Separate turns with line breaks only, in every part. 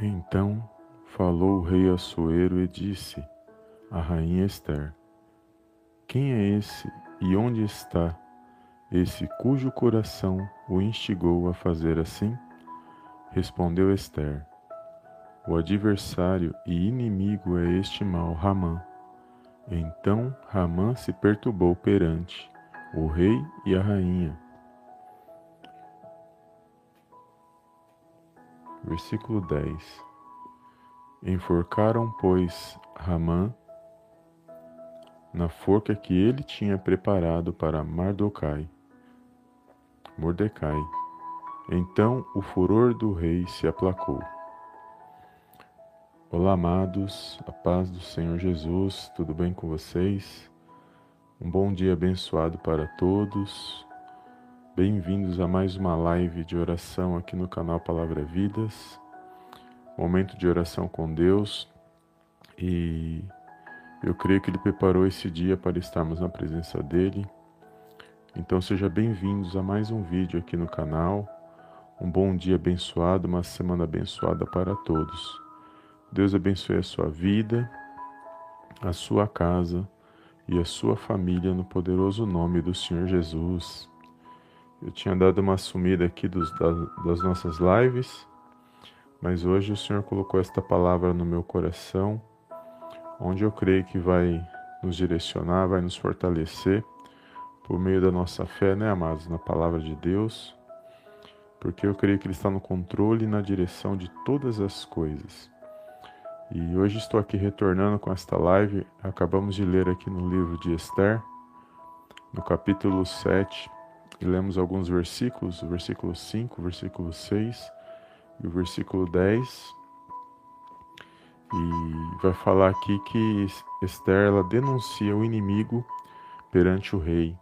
Então falou o rei Assuero e disse à rainha Esther: Quem é esse e onde está esse cujo coração o instigou a fazer assim? Respondeu Esther: O adversário e inimigo é este mal Ramã. Então Ramã se perturbou perante o rei e a rainha. Versículo 10 Enforcaram, pois, Ramã na forca que ele tinha preparado para Mardocai. Mordecai. Então o furor do rei se aplacou. Olá, amados, a paz do Senhor Jesus, tudo bem com vocês? Um bom dia abençoado para todos. Bem-vindos a mais uma live de oração aqui no canal Palavra Vidas momento de oração com Deus e eu creio que Ele preparou esse dia para estarmos na presença dEle. Então sejam bem-vindos a mais um vídeo aqui no canal. Um bom dia abençoado, uma semana abençoada para todos. Deus abençoe a sua vida, a sua casa e a sua família no poderoso nome do Senhor Jesus. Eu tinha dado uma sumida aqui dos, das nossas lives, mas hoje o Senhor colocou esta palavra no meu coração, onde eu creio que vai nos direcionar, vai nos fortalecer por meio da nossa fé, né, amados, na palavra de Deus, porque eu creio que Ele está no controle e na direção de todas as coisas. E hoje estou aqui retornando com esta live. Acabamos de ler aqui no livro de Esther, no capítulo 7, e lemos alguns versículos, o versículo 5, o versículo 6 e o versículo 10. E vai falar aqui que Esther ela denuncia o inimigo perante o rei.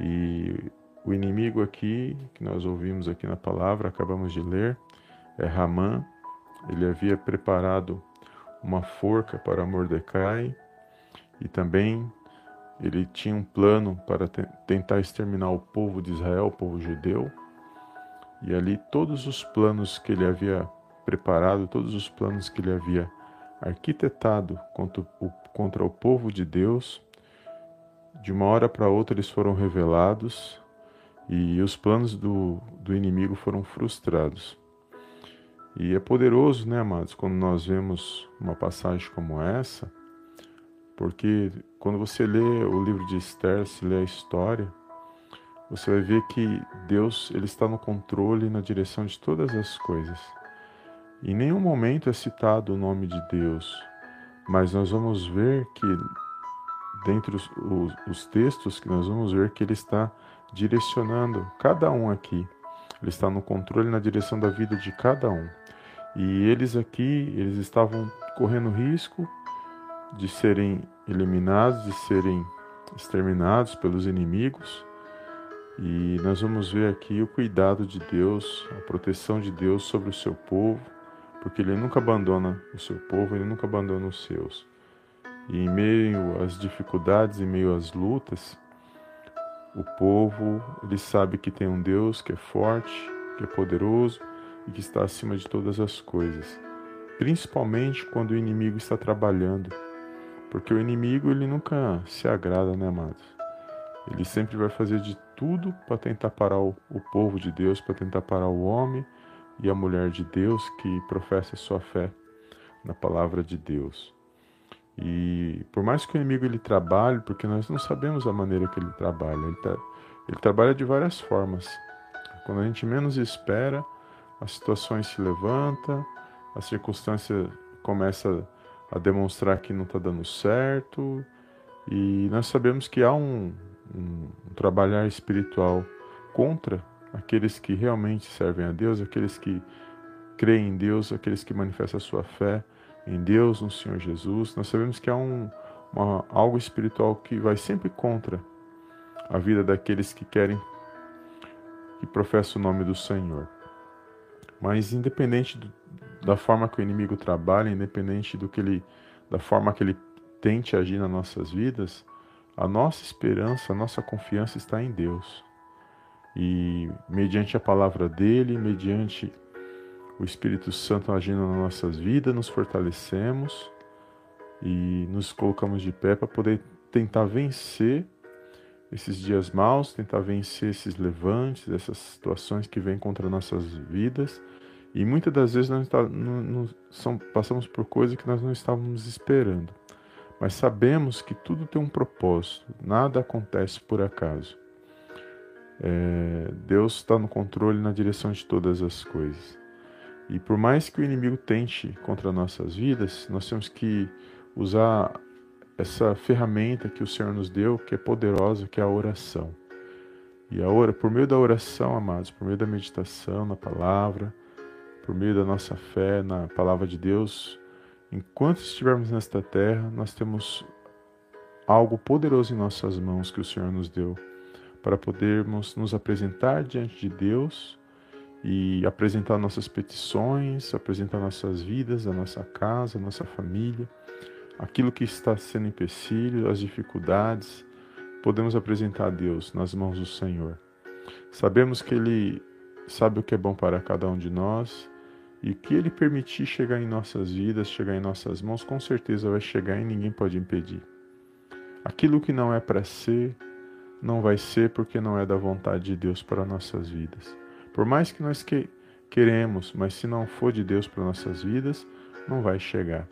E o inimigo aqui, que nós ouvimos aqui na palavra, acabamos de ler, é Ramã. Ele havia preparado uma forca para Mordecai e também ele tinha um plano para tentar exterminar o povo de Israel, o povo judeu. E ali todos os planos que ele havia preparado, todos os planos que ele havia arquitetado contra o, contra o povo de Deus, de uma hora para outra eles foram revelados e os planos do, do inimigo foram frustrados. E é poderoso, né, amados, quando nós vemos uma passagem como essa, porque quando você lê o livro de Esther, se lê a história, você vai ver que Deus ele está no controle na direção de todas as coisas. Em nenhum momento é citado o nome de Deus, mas nós vamos ver que, dentre os, os, os textos, que nós vamos ver que Ele está direcionando cada um aqui. Ele está no controle na direção da vida de cada um. E eles aqui, eles estavam correndo risco de serem eliminados, de serem exterminados pelos inimigos, e nós vamos ver aqui o cuidado de Deus, a proteção de Deus sobre o seu povo, porque ele nunca abandona o seu povo, ele nunca abandona os seus. E em meio às dificuldades, em meio às lutas, o povo, ele sabe que tem um Deus que é forte, que é poderoso e que está acima de todas as coisas. Principalmente quando o inimigo está trabalhando, porque o inimigo ele nunca se agrada, né, amados? Ele sempre vai fazer de tudo para tentar parar o, o povo de Deus, para tentar parar o homem e a mulher de Deus que professa sua fé na palavra de Deus. E por mais que o inimigo ele trabalhe, porque nós não sabemos a maneira que ele trabalha, ele, tá, ele trabalha de várias formas. Quando a gente menos espera, as situações se levantam, a circunstância começa a demonstrar que não está dando certo, e nós sabemos que há um, um, um trabalhar espiritual contra aqueles que realmente servem a Deus, aqueles que creem em Deus, aqueles que manifestam a sua fé em Deus, no Senhor Jesus. Nós sabemos que há um, uma, algo espiritual que vai sempre contra a vida daqueles que querem, que professam o nome do Senhor. Mas independente do, da forma que o inimigo trabalha, independente do que ele, da forma que ele tente agir nas nossas vidas, a nossa esperança, a nossa confiança está em Deus. E mediante a palavra dele, mediante o Espírito Santo agindo nas nossas vidas, nos fortalecemos e nos colocamos de pé para poder tentar vencer esses dias maus, tentar vencer esses levantes, essas situações que vêm contra nossas vidas. E muitas das vezes nós tá, não, não, são, passamos por coisas que nós não estávamos esperando. Mas sabemos que tudo tem um propósito, nada acontece por acaso. É, Deus está no controle na direção de todas as coisas. E por mais que o inimigo tente contra nossas vidas, nós temos que usar essa ferramenta que o Senhor nos deu, que é poderosa, que é a oração. E a por meio da oração, amados, por meio da meditação na palavra, por meio da nossa fé na palavra de Deus, enquanto estivermos nesta terra, nós temos algo poderoso em nossas mãos que o Senhor nos deu para podermos nos apresentar diante de Deus e apresentar nossas petições, apresentar nossas vidas, a nossa casa, a nossa família aquilo que está sendo empecilho, as dificuldades, podemos apresentar a Deus nas mãos do Senhor. Sabemos que Ele sabe o que é bom para cada um de nós e que Ele permitir chegar em nossas vidas, chegar em nossas mãos, com certeza vai chegar e ninguém pode impedir. Aquilo que não é para ser, não vai ser porque não é da vontade de Deus para nossas vidas. Por mais que nós que queremos, mas se não for de Deus para nossas vidas, não vai chegar.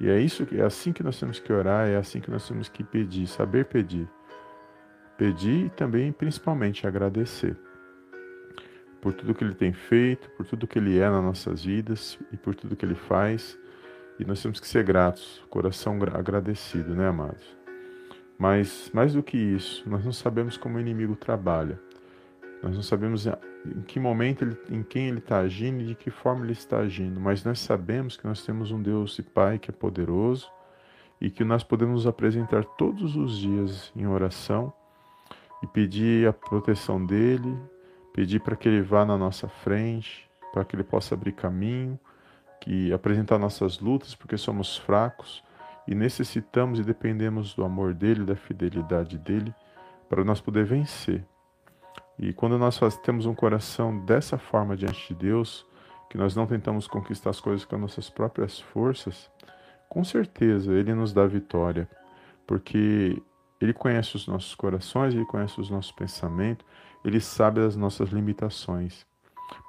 E é isso é assim que nós temos que orar, é assim que nós temos que pedir, saber pedir. Pedir e também, principalmente, agradecer por tudo que ele tem feito, por tudo que ele é nas nossas vidas e por tudo que ele faz. E nós temos que ser gratos, coração agradecido, né, amados? Mas mais do que isso, nós não sabemos como o inimigo trabalha. Nós não sabemos em que momento, ele, em quem ele está agindo e de que forma ele está agindo, mas nós sabemos que nós temos um Deus e Pai que é poderoso e que nós podemos nos apresentar todos os dias em oração e pedir a proteção dele, pedir para que ele vá na nossa frente, para que ele possa abrir caminho, que apresentar nossas lutas, porque somos fracos e necessitamos e dependemos do amor dele, da fidelidade dele, para nós poder vencer. E quando nós temos um coração dessa forma diante de Deus, que nós não tentamos conquistar as coisas com as nossas próprias forças, com certeza Ele nos dá vitória, porque Ele conhece os nossos corações, Ele conhece os nossos pensamentos, Ele sabe as nossas limitações.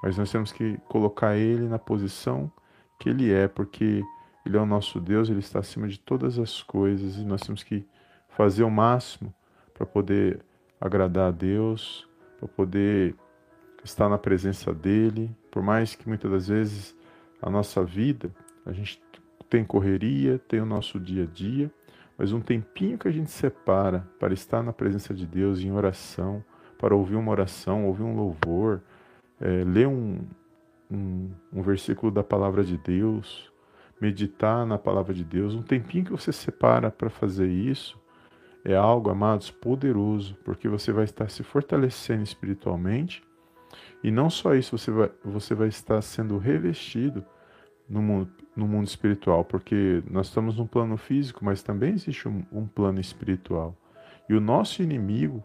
Mas nós temos que colocar Ele na posição que Ele é, porque Ele é o nosso Deus, Ele está acima de todas as coisas e nós temos que fazer o máximo para poder agradar a Deus para poder estar na presença dele, por mais que muitas das vezes a nossa vida, a gente tem correria, tem o nosso dia a dia, mas um tempinho que a gente separa para estar na presença de Deus em oração, para ouvir uma oração, ouvir um louvor, é, ler um, um, um versículo da palavra de Deus, meditar na palavra de Deus, um tempinho que você separa para fazer isso, é algo, amados, poderoso, porque você vai estar se fortalecendo espiritualmente e não só isso, você vai, você vai estar sendo revestido no mundo, no mundo espiritual, porque nós estamos num plano físico, mas também existe um, um plano espiritual. E o nosso inimigo,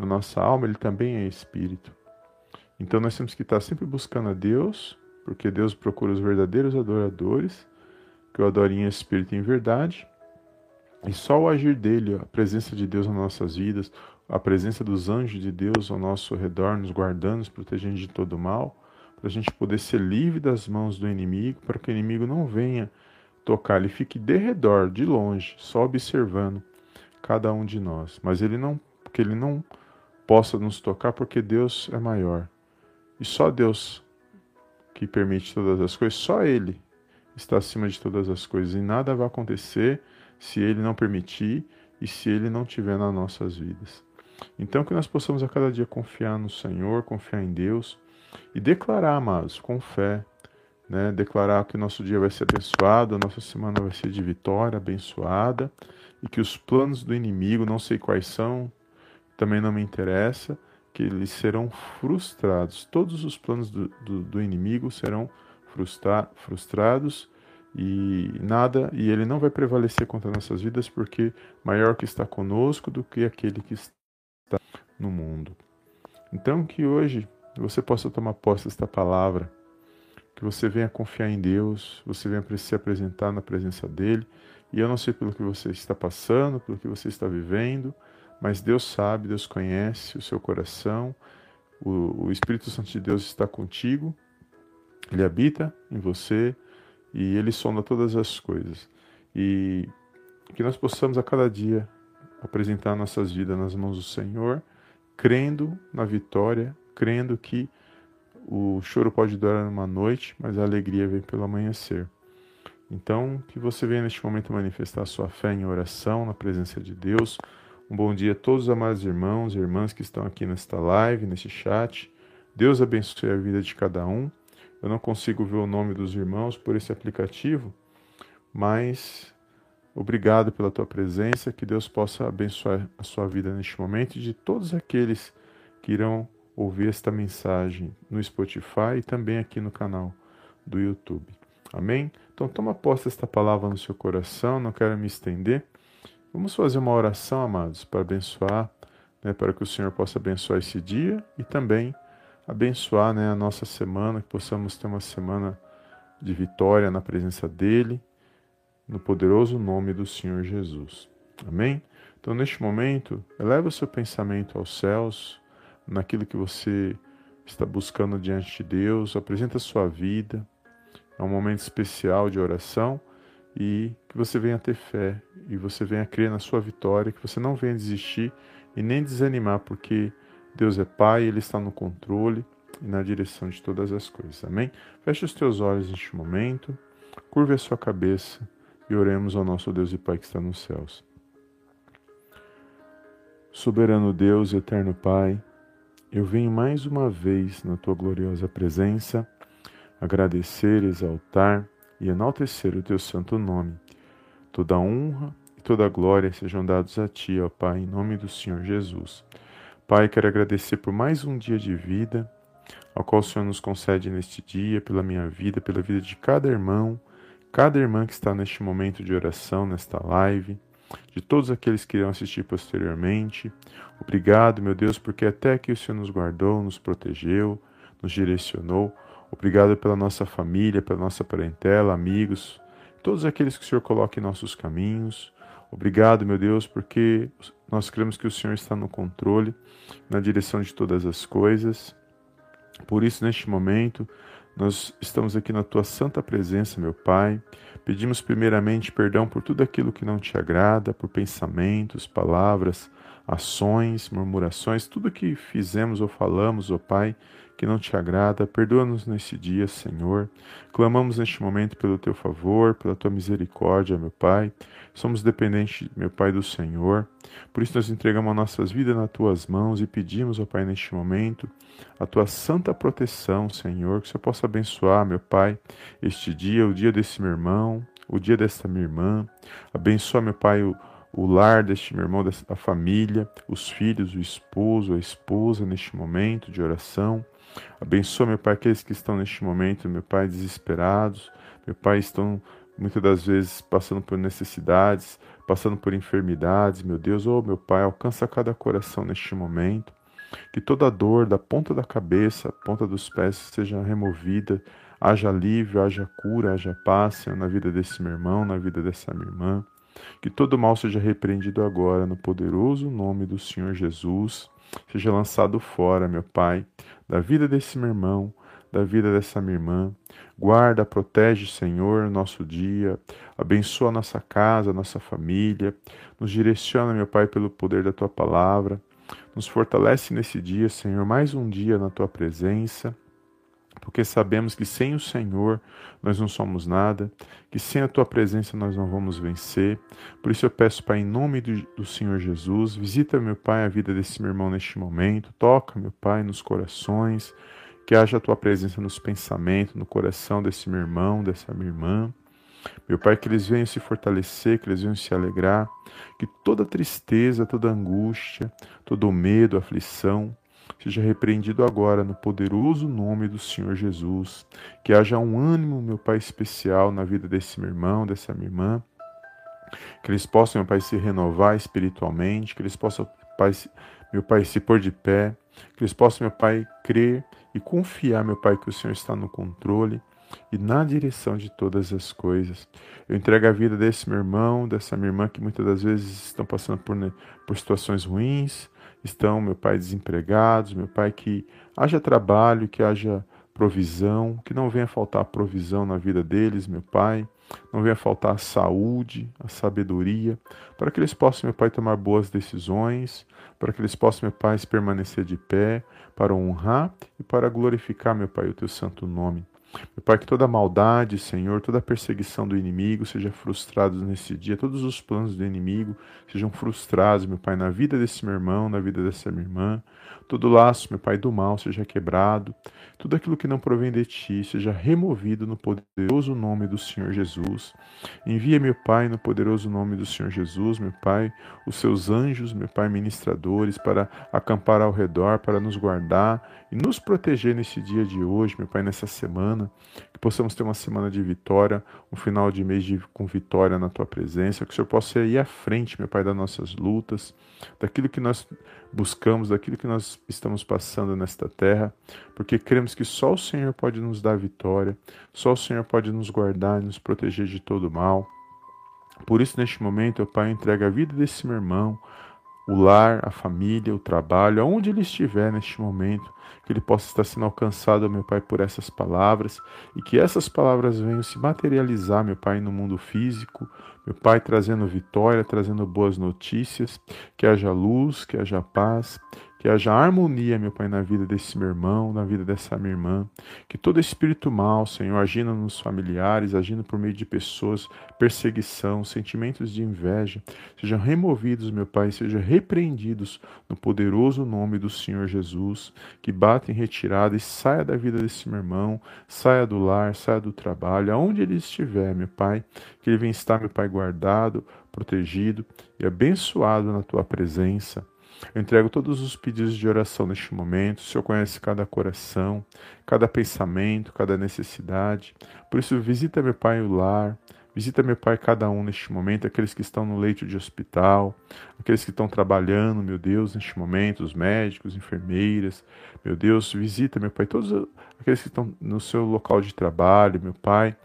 na nossa alma, ele também é espírito. Então nós temos que estar sempre buscando a Deus, porque Deus procura os verdadeiros adoradores, que o adorem em espírito e em verdade, e só o agir dele, a presença de Deus nas nossas vidas, a presença dos anjos de Deus ao nosso redor, nos guardando, nos protegendo de todo mal, para a gente poder ser livre das mãos do inimigo, para que o inimigo não venha tocar, ele fique de redor, de longe, só observando cada um de nós. Mas ele não, que ele não possa nos tocar, porque Deus é maior. E só Deus que permite todas as coisas, só Ele está acima de todas as coisas e nada vai acontecer se Ele não permitir e se Ele não tiver nas nossas vidas. Então, que nós possamos a cada dia confiar no Senhor, confiar em Deus e declarar, amados, com fé, né? declarar que o nosso dia vai ser abençoado, a nossa semana vai ser de vitória, abençoada, e que os planos do inimigo, não sei quais são, também não me interessa, que eles serão frustrados. Todos os planos do, do, do inimigo serão frustra, frustrados e nada, e ele não vai prevalecer contra nossas vidas, porque maior que está conosco do que aquele que está no mundo. Então que hoje você possa tomar posse desta palavra, que você venha confiar em Deus, você venha se apresentar na presença dele. E eu não sei pelo que você está passando, pelo que você está vivendo, mas Deus sabe, Deus conhece o seu coração, o, o Espírito Santo de Deus está contigo, ele habita em você e ele sonda todas as coisas. E que nós possamos a cada dia apresentar nossas vidas nas mãos do Senhor, crendo na vitória, crendo que o choro pode durar uma noite, mas a alegria vem pelo amanhecer. Então, que você venha neste momento manifestar sua fé em oração, na presença de Deus. Um bom dia a todos os amados irmãos e irmãs que estão aqui nesta live, neste chat. Deus abençoe a vida de cada um. Eu não consigo ver o nome dos irmãos por esse aplicativo, mas obrigado pela tua presença. Que Deus possa abençoar a sua vida neste momento e de todos aqueles que irão ouvir esta mensagem no Spotify e também aqui no canal do YouTube. Amém? Então toma posse desta palavra no seu coração, não quero me estender. Vamos fazer uma oração, amados, para abençoar, né, para que o Senhor possa abençoar esse dia e também abençoar né, a nossa semana, que possamos ter uma semana de vitória na presença dEle, no poderoso nome do Senhor Jesus. Amém? Então, neste momento, eleva o seu pensamento aos céus, naquilo que você está buscando diante de Deus, apresenta a sua vida. É um momento especial de oração e que você venha ter fé e você venha crer na sua vitória, que você não venha desistir e nem desanimar, porque Deus é Pai, Ele está no controle e na direção de todas as coisas. Amém? Feche os teus olhos neste momento, curve a sua cabeça e oremos ao nosso Deus e Pai que está nos céus. Soberano Deus, eterno Pai, eu venho mais uma vez na tua gloriosa presença agradecer, exaltar e enaltecer o teu santo nome. Toda honra e toda glória sejam dados a ti, ó Pai, em nome do Senhor Jesus. Pai, quero agradecer por mais um dia de vida, ao qual o Senhor nos concede neste dia, pela minha vida, pela vida de cada irmão, cada irmã que está neste momento de oração, nesta live de todos aqueles que irão assistir posteriormente. Obrigado, meu Deus, porque até aqui o Senhor nos guardou, nos protegeu, nos direcionou. Obrigado pela nossa família, pela nossa parentela, amigos, todos aqueles que o Senhor coloca em nossos caminhos. Obrigado, meu Deus, porque nós cremos que o Senhor está no controle, na direção de todas as coisas. Por isso, neste momento, nós estamos aqui na tua santa presença, meu Pai. Pedimos primeiramente perdão por tudo aquilo que não te agrada, por pensamentos, palavras, ações, murmurações, tudo que fizemos ou falamos, ó Pai, que não te agrada, perdoa-nos nesse dia, Senhor. Clamamos neste momento pelo teu favor, pela tua misericórdia, meu Pai. Somos dependentes, meu Pai, do Senhor. Por isso nós entregamos nossas vidas nas tuas mãos e pedimos, ó Pai, neste momento, a tua santa proteção, Senhor, que você possa abençoar, meu Pai, este dia, o dia desse meu irmão, o dia desta minha irmã. Abençoa, meu Pai, o o lar deste meu irmão, da família, os filhos, o esposo, a esposa neste momento de oração. Abençoa, meu Pai, aqueles que estão neste momento, meu Pai, desesperados, meu Pai, estão muitas das vezes passando por necessidades, passando por enfermidades, meu Deus, oh meu Pai, alcança cada coração neste momento, que toda dor da ponta da cabeça, ponta dos pés seja removida, haja alívio, haja cura, haja paz, Senhor, na vida desse meu irmão, na vida dessa minha irmã, que todo mal seja repreendido agora no poderoso nome do Senhor Jesus, seja lançado fora, meu Pai, da vida desse meu irmão, da vida dessa minha irmã. Guarda, protege, Senhor, nosso dia. Abençoa nossa casa, nossa família. Nos direciona, meu Pai, pelo poder da tua palavra. Nos fortalece nesse dia, Senhor, mais um dia na tua presença porque sabemos que sem o Senhor nós não somos nada, que sem a tua presença nós não vamos vencer. Por isso eu peço, Pai, em nome do, do, Senhor Jesus, visita, meu Pai, a vida desse meu irmão neste momento, toca, meu Pai, nos corações, que haja a tua presença nos pensamentos, no coração desse meu irmão, dessa minha irmã. Meu Pai, que eles venham se fortalecer, que eles venham se alegrar, que toda tristeza, toda angústia, todo medo, aflição, seja repreendido agora no poderoso nome do Senhor Jesus. Que haja um ânimo, meu Pai, especial na vida desse meu irmão, dessa minha irmã. Que eles possam, meu Pai, se renovar espiritualmente, que eles possam, pai, meu Pai, se pôr de pé, que eles possam, meu Pai, crer e confiar, meu Pai, que o Senhor está no controle e na direção de todas as coisas. Eu entrego a vida desse meu irmão, dessa minha irmã que muitas das vezes estão passando por, né, por situações ruins, estão, meu Pai, desempregados, meu Pai, que haja trabalho, que haja provisão, que não venha faltar provisão na vida deles, meu Pai, não venha faltar a saúde, a sabedoria, para que eles possam, meu Pai, tomar boas decisões, para que eles possam, meu Pai, permanecer de pé, para honrar e para glorificar, meu Pai, o teu santo nome. Meu Pai, que toda maldade, Senhor, toda perseguição do inimigo seja frustrada nesse dia, todos os planos do inimigo sejam frustrados, meu Pai, na vida desse meu irmão, na vida dessa minha irmã. Todo laço, meu Pai, do mal seja quebrado, tudo aquilo que não provém de Ti seja removido no poderoso nome do Senhor Jesus. Envia, meu Pai, no poderoso nome do Senhor Jesus, meu Pai, os seus anjos, meu Pai, ministradores, para acampar ao redor, para nos guardar e nos proteger nesse dia de hoje, meu Pai, nessa semana, que possamos ter uma semana de vitória, um final de mês de, com vitória na Tua presença, que o Senhor possa ir à frente, meu Pai, das nossas lutas, daquilo que nós buscamos, daquilo que nós estamos passando nesta terra, porque cremos que só o Senhor pode nos dar vitória, só o Senhor pode nos guardar e nos proteger de todo mal. Por isso, neste momento, o Pai entrega a vida desse meu irmão, o lar, a família, o trabalho, aonde ele estiver neste momento, que ele possa estar sendo alcançado, meu Pai, por essas palavras e que essas palavras venham se materializar, meu Pai, no mundo físico, meu Pai, trazendo vitória, trazendo boas notícias, que haja luz, que haja paz, que haja harmonia, meu Pai, na vida desse meu irmão, na vida dessa minha irmã. Que todo espírito mal, Senhor, agindo nos familiares, agindo por meio de pessoas, perseguição, sentimentos de inveja, sejam removidos, meu Pai, sejam repreendidos no poderoso nome do Senhor Jesus. Que bata em retirada e saia da vida desse meu irmão, saia do lar, saia do trabalho, aonde ele estiver, meu Pai. Que ele venha estar, meu Pai, guardado, protegido e abençoado na tua presença. Eu entrego todos os pedidos de oração neste momento. O Senhor conhece cada coração, cada pensamento, cada necessidade. Por isso, visita, meu Pai, o lar. Visita, meu Pai, cada um neste momento, aqueles que estão no leito de hospital, aqueles que estão trabalhando, meu Deus, neste momento, os médicos, enfermeiras. Meu Deus, visita, meu Pai, todos aqueles que estão no seu local de trabalho, meu Pai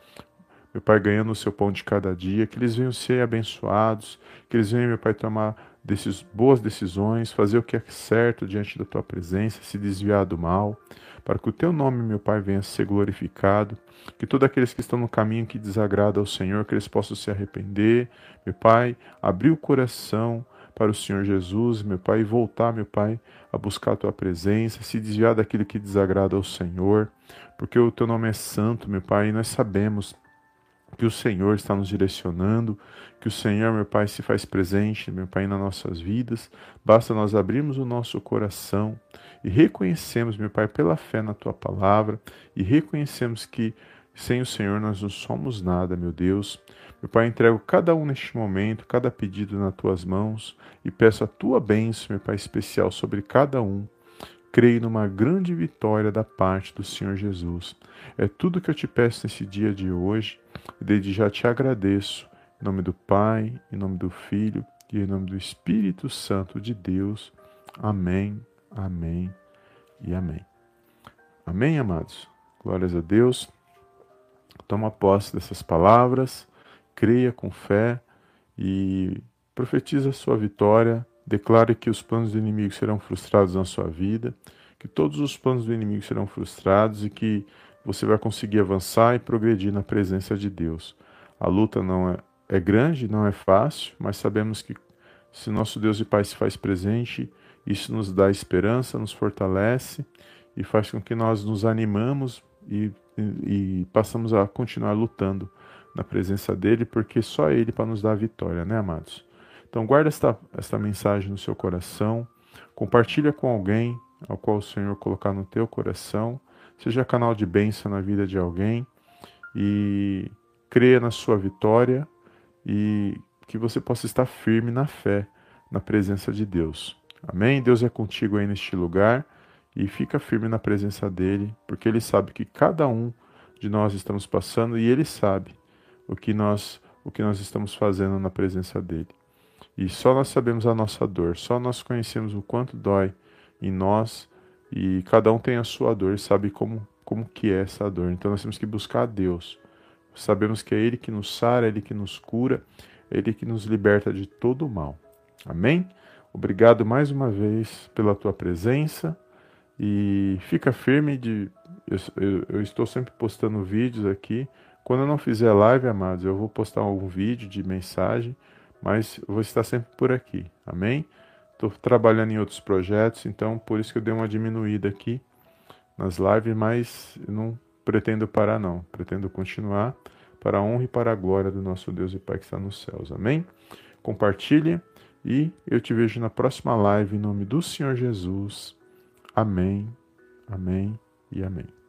meu Pai, ganhando o seu pão de cada dia, que eles venham ser abençoados, que eles venham, meu Pai, tomar desses boas decisões, fazer o que é certo diante da tua presença, se desviar do mal, para que o teu nome, meu Pai, venha ser glorificado, que todos aqueles que estão no caminho que desagrada ao Senhor, que eles possam se arrepender, meu Pai, abrir o coração para o Senhor Jesus, meu Pai, e voltar, meu Pai, a buscar a tua presença, se desviar daquilo que desagrada ao Senhor, porque o teu nome é santo, meu Pai, e nós sabemos que o Senhor está nos direcionando, que o Senhor, meu Pai, se faz presente, meu Pai, nas nossas vidas. Basta nós abrirmos o nosso coração e reconhecemos, meu Pai, pela fé na tua palavra e reconhecemos que sem o Senhor nós não somos nada, meu Deus. Meu Pai, entrego cada um neste momento, cada pedido nas tuas mãos e peço a tua bênção, meu Pai, especial sobre cada um creio numa grande vitória da parte do Senhor Jesus. É tudo que eu te peço nesse dia de hoje e desde já te agradeço. Em nome do Pai, em nome do Filho e em nome do Espírito Santo de Deus. Amém, amém e amém. Amém, amados? Glórias a Deus. Toma posse dessas palavras, creia com fé e profetiza a sua vitória Declare que os planos do inimigo serão frustrados na sua vida, que todos os planos do inimigo serão frustrados e que você vai conseguir avançar e progredir na presença de Deus. A luta não é, é grande, não é fácil, mas sabemos que se nosso Deus e Pai se faz presente, isso nos dá esperança, nos fortalece e faz com que nós nos animamos e, e, e passamos a continuar lutando na presença dele, porque só ele para nos dar a vitória, né, amados? Então guarda esta, esta mensagem no seu coração, compartilha com alguém ao qual o Senhor colocar no teu coração, seja canal de bênção na vida de alguém e creia na sua vitória e que você possa estar firme na fé, na presença de Deus. Amém? Deus é contigo aí neste lugar e fica firme na presença dele, porque ele sabe que cada um de nós estamos passando e ele sabe o que nós o que nós estamos fazendo na presença dele. E só nós sabemos a nossa dor, só nós conhecemos o quanto dói em nós e cada um tem a sua dor, sabe como como que é essa dor. Então nós temos que buscar a Deus. Sabemos que é Ele que nos sara, é Ele que nos cura, Ele que nos liberta de todo o mal. Amém? Obrigado mais uma vez pela tua presença e fica firme de eu, eu, eu, estou sempre postando vídeos aqui. Quando eu não fizer live, amados, eu vou postar algum vídeo de mensagem, mas vou estar sempre por aqui. Amém? Estou trabalhando em outros projetos, então por isso que eu dei uma diminuída aqui nas lives, mas não pretendo parar não. Pretendo continuar para a honra e para a glória do nosso Deus e Pai que está nos céus. Amém? Compartilhe e eu te vejo na próxima live em nome do Senhor Jesus. Amém. Amém e amém.